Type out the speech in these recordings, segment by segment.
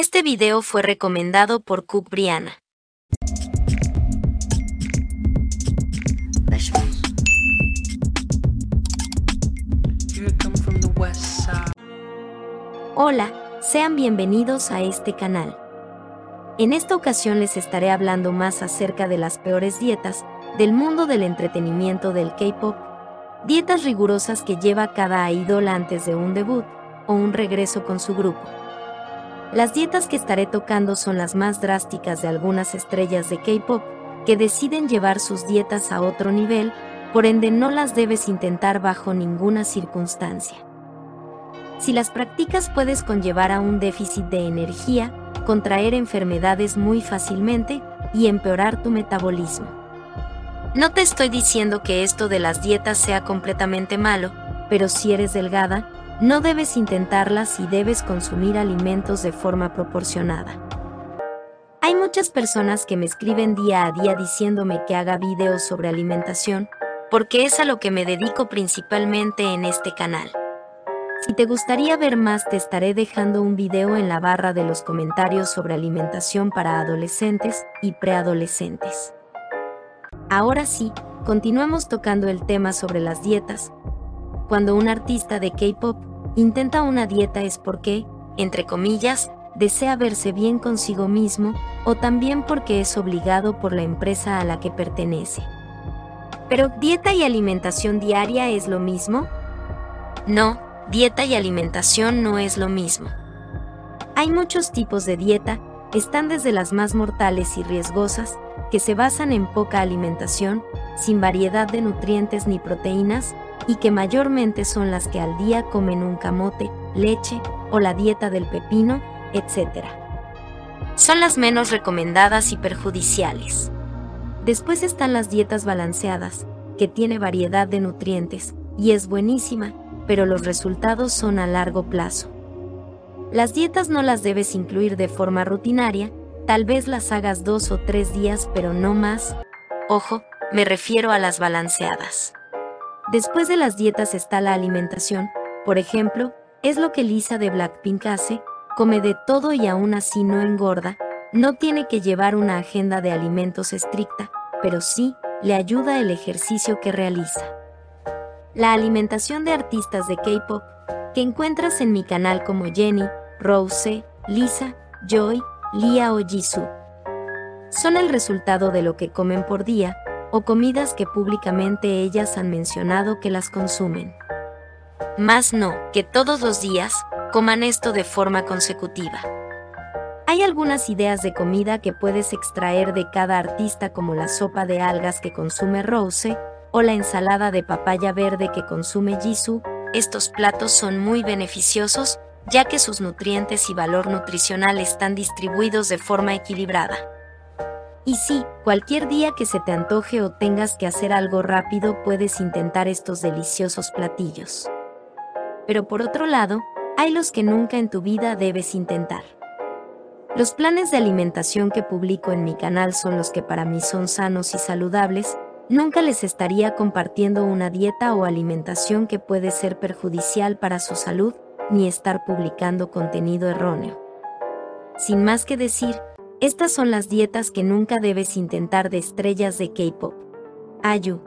Este video fue recomendado por Cook Briana. Hola, sean bienvenidos a este canal. En esta ocasión les estaré hablando más acerca de las peores dietas del mundo del entretenimiento del K-pop, dietas rigurosas que lleva cada idol antes de un debut o un regreso con su grupo. Las dietas que estaré tocando son las más drásticas de algunas estrellas de K-pop que deciden llevar sus dietas a otro nivel, por ende no las debes intentar bajo ninguna circunstancia. Si las practicas puedes conllevar a un déficit de energía, contraer enfermedades muy fácilmente y empeorar tu metabolismo. No te estoy diciendo que esto de las dietas sea completamente malo, pero si eres delgada, no debes intentarlas y debes consumir alimentos de forma proporcionada. Hay muchas personas que me escriben día a día diciéndome que haga videos sobre alimentación, porque es a lo que me dedico principalmente en este canal. Si te gustaría ver más te estaré dejando un video en la barra de los comentarios sobre alimentación para adolescentes y preadolescentes. Ahora sí, continuamos tocando el tema sobre las dietas. Cuando un artista de K-Pop intenta una dieta es porque, entre comillas, desea verse bien consigo mismo o también porque es obligado por la empresa a la que pertenece. ¿Pero dieta y alimentación diaria es lo mismo? No, dieta y alimentación no es lo mismo. Hay muchos tipos de dieta, están desde las más mortales y riesgosas, que se basan en poca alimentación, sin variedad de nutrientes ni proteínas, y que mayormente son las que al día comen un camote, leche o la dieta del pepino, etc. Son las menos recomendadas y perjudiciales. Después están las dietas balanceadas, que tiene variedad de nutrientes, y es buenísima, pero los resultados son a largo plazo. Las dietas no las debes incluir de forma rutinaria, tal vez las hagas dos o tres días, pero no más. Ojo, me refiero a las balanceadas. Después de las dietas está la alimentación, por ejemplo, es lo que Lisa de Blackpink hace, come de todo y aún así no engorda, no tiene que llevar una agenda de alimentos estricta, pero sí, le ayuda el ejercicio que realiza la alimentación de artistas de K-pop que encuentras en mi canal como Jenny, Rose, Lisa, Joy, Lia o Jisoo. Son el resultado de lo que comen por día o comidas que públicamente ellas han mencionado que las consumen. Más no, que todos los días coman esto de forma consecutiva. Hay algunas ideas de comida que puedes extraer de cada artista como la sopa de algas que consume Rose, o la ensalada de papaya verde que consume Jisoo, estos platos son muy beneficiosos ya que sus nutrientes y valor nutricional están distribuidos de forma equilibrada. Y sí, cualquier día que se te antoje o tengas que hacer algo rápido puedes intentar estos deliciosos platillos. Pero por otro lado, hay los que nunca en tu vida debes intentar. Los planes de alimentación que publico en mi canal son los que para mí son sanos y saludables, nunca les estaría compartiendo una dieta o alimentación que puede ser perjudicial para su salud, ni estar publicando contenido erróneo. Sin más que decir, estas son las dietas que nunca debes intentar de estrellas de K-pop. Ayu.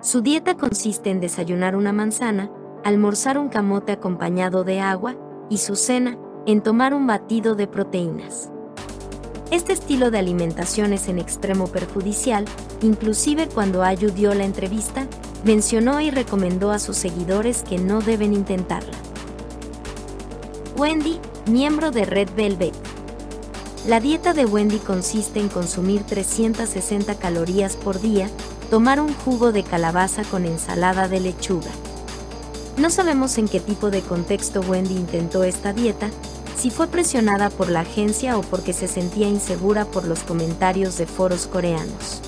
Su dieta consiste en desayunar una manzana, almorzar un camote acompañado de agua, y su cena, en tomar un batido de proteínas. Este estilo de alimentación es en extremo perjudicial, inclusive cuando Ayu dio la entrevista, mencionó y recomendó a sus seguidores que no deben intentarla. Wendy, miembro de Red Velvet. La dieta de Wendy consiste en consumir 360 calorías por día, tomar un jugo de calabaza con ensalada de lechuga. No sabemos en qué tipo de contexto Wendy intentó esta dieta, si fue presionada por la agencia o porque se sentía insegura por los comentarios de foros coreanos.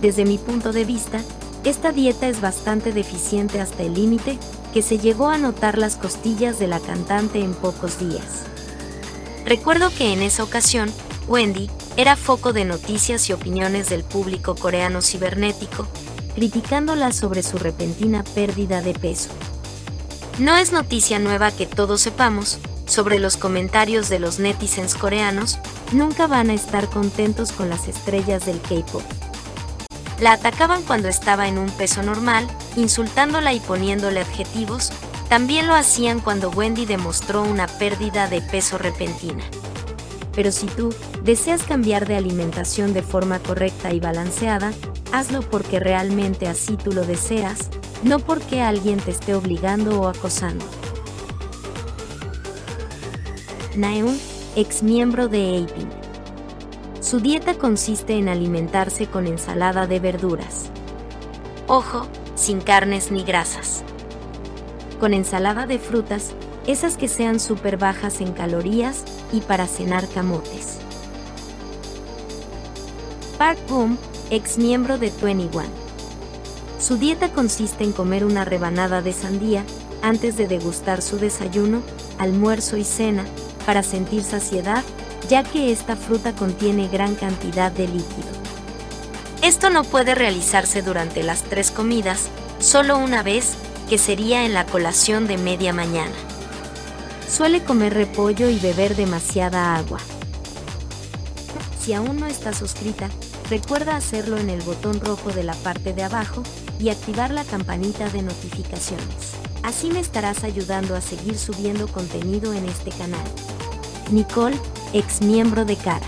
Desde mi punto de vista, esta dieta es bastante deficiente hasta el límite que se llegó a notar las costillas de la cantante en pocos días. Recuerdo que en esa ocasión, Wendy era foco de noticias y opiniones del público coreano cibernético, criticándola sobre su repentina pérdida de peso. No es noticia nueva que todos sepamos sobre los comentarios de los netizens coreanos, nunca van a estar contentos con las estrellas del K-pop. La atacaban cuando estaba en un peso normal, insultándola y poniéndole adjetivos, también lo hacían cuando Wendy demostró una pérdida de peso repentina. Pero si tú deseas cambiar de alimentación de forma correcta y balanceada, hazlo porque realmente así tú lo deseas, no porque alguien te esté obligando o acosando. Naeun, ex miembro de Apin. Su dieta consiste en alimentarse con ensalada de verduras. Ojo, sin carnes ni grasas. Con ensalada de frutas, esas que sean súper bajas en calorías y para cenar camotes. Park Boom, ex miembro de 21. Su dieta consiste en comer una rebanada de sandía antes de degustar su desayuno, almuerzo y cena para sentir saciedad, ya que esta fruta contiene gran cantidad de líquido. Esto no puede realizarse durante las tres comidas, solo una vez, que sería en la colación de media mañana. Suele comer repollo y beber demasiada agua. Si aún no estás suscrita, recuerda hacerlo en el botón rojo de la parte de abajo y activar la campanita de notificaciones. Así me estarás ayudando a seguir subiendo contenido en este canal. Nicole, ex miembro de Cara.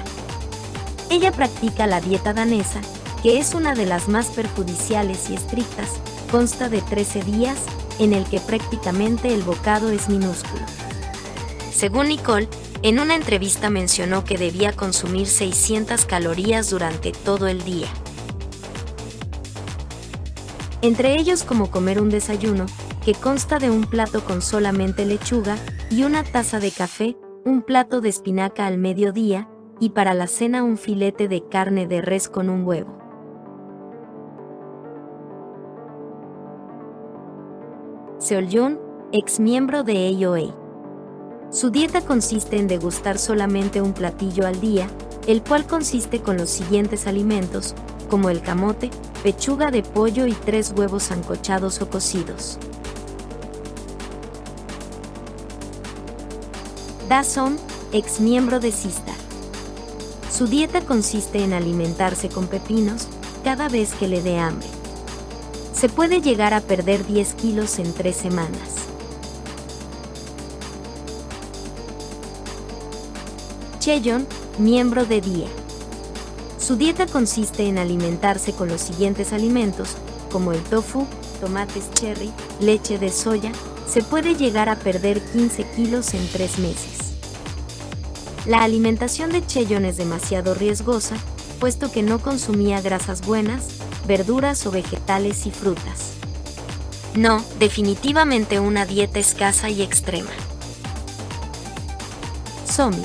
Ella practica la dieta danesa, que es una de las más perjudiciales y estrictas, consta de 13 días, en el que prácticamente el bocado es minúsculo. Según Nicole, en una entrevista mencionó que debía consumir 600 calorías durante todo el día. Entre ellos como comer un desayuno, que consta de un plato con solamente lechuga y una taza de café, un plato de espinaca al mediodía, y para la cena un filete de carne de res con un huevo. Seol ex miembro de AOA. Su dieta consiste en degustar solamente un platillo al día, el cual consiste con los siguientes alimentos, como el camote, pechuga de pollo y tres huevos ancochados o cocidos. Dazon, ex miembro de Sista. Su dieta consiste en alimentarse con pepinos cada vez que le dé hambre. Se puede llegar a perder 10 kilos en 3 semanas. Cheyon, miembro de Día. Su dieta consiste en alimentarse con los siguientes alimentos, como el tofu, tomates cherry, leche de soya, se puede llegar a perder 15 kilos en 3 meses. La alimentación de Cheyon es demasiado riesgosa, puesto que no consumía grasas buenas, verduras o vegetales y frutas. No, definitivamente una dieta escasa y extrema. Somi.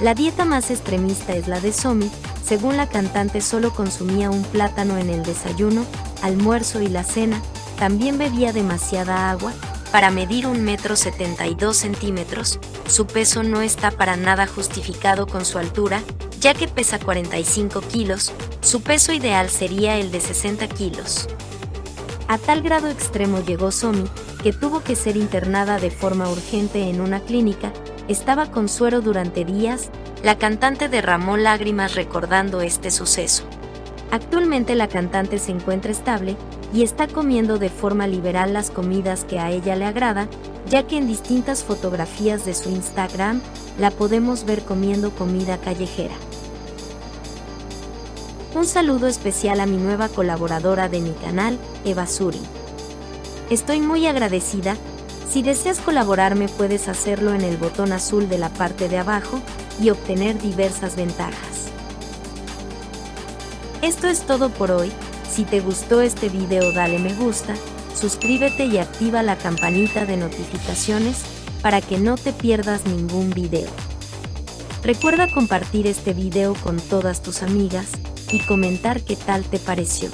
La dieta más extremista es la de Somi, según la cantante solo consumía un plátano en el desayuno, almuerzo y la cena, también bebía demasiada agua, para medir un metro 72 centímetros, su peso no está para nada justificado con su altura, ya que pesa 45 kilos, su peso ideal sería el de 60 kilos. A tal grado extremo llegó Somi, que tuvo que ser internada de forma urgente en una clínica, estaba con suero durante días, la cantante derramó lágrimas recordando este suceso. Actualmente la cantante se encuentra estable y está comiendo de forma liberal las comidas que a ella le agrada, ya que en distintas fotografías de su Instagram la podemos ver comiendo comida callejera. Un saludo especial a mi nueva colaboradora de mi canal, Eva Suri. Estoy muy agradecida. Si deseas colaborarme puedes hacerlo en el botón azul de la parte de abajo y obtener diversas ventajas. Esto es todo por hoy. Si te gustó este video dale me gusta, suscríbete y activa la campanita de notificaciones para que no te pierdas ningún video. Recuerda compartir este video con todas tus amigas y comentar qué tal te pareció.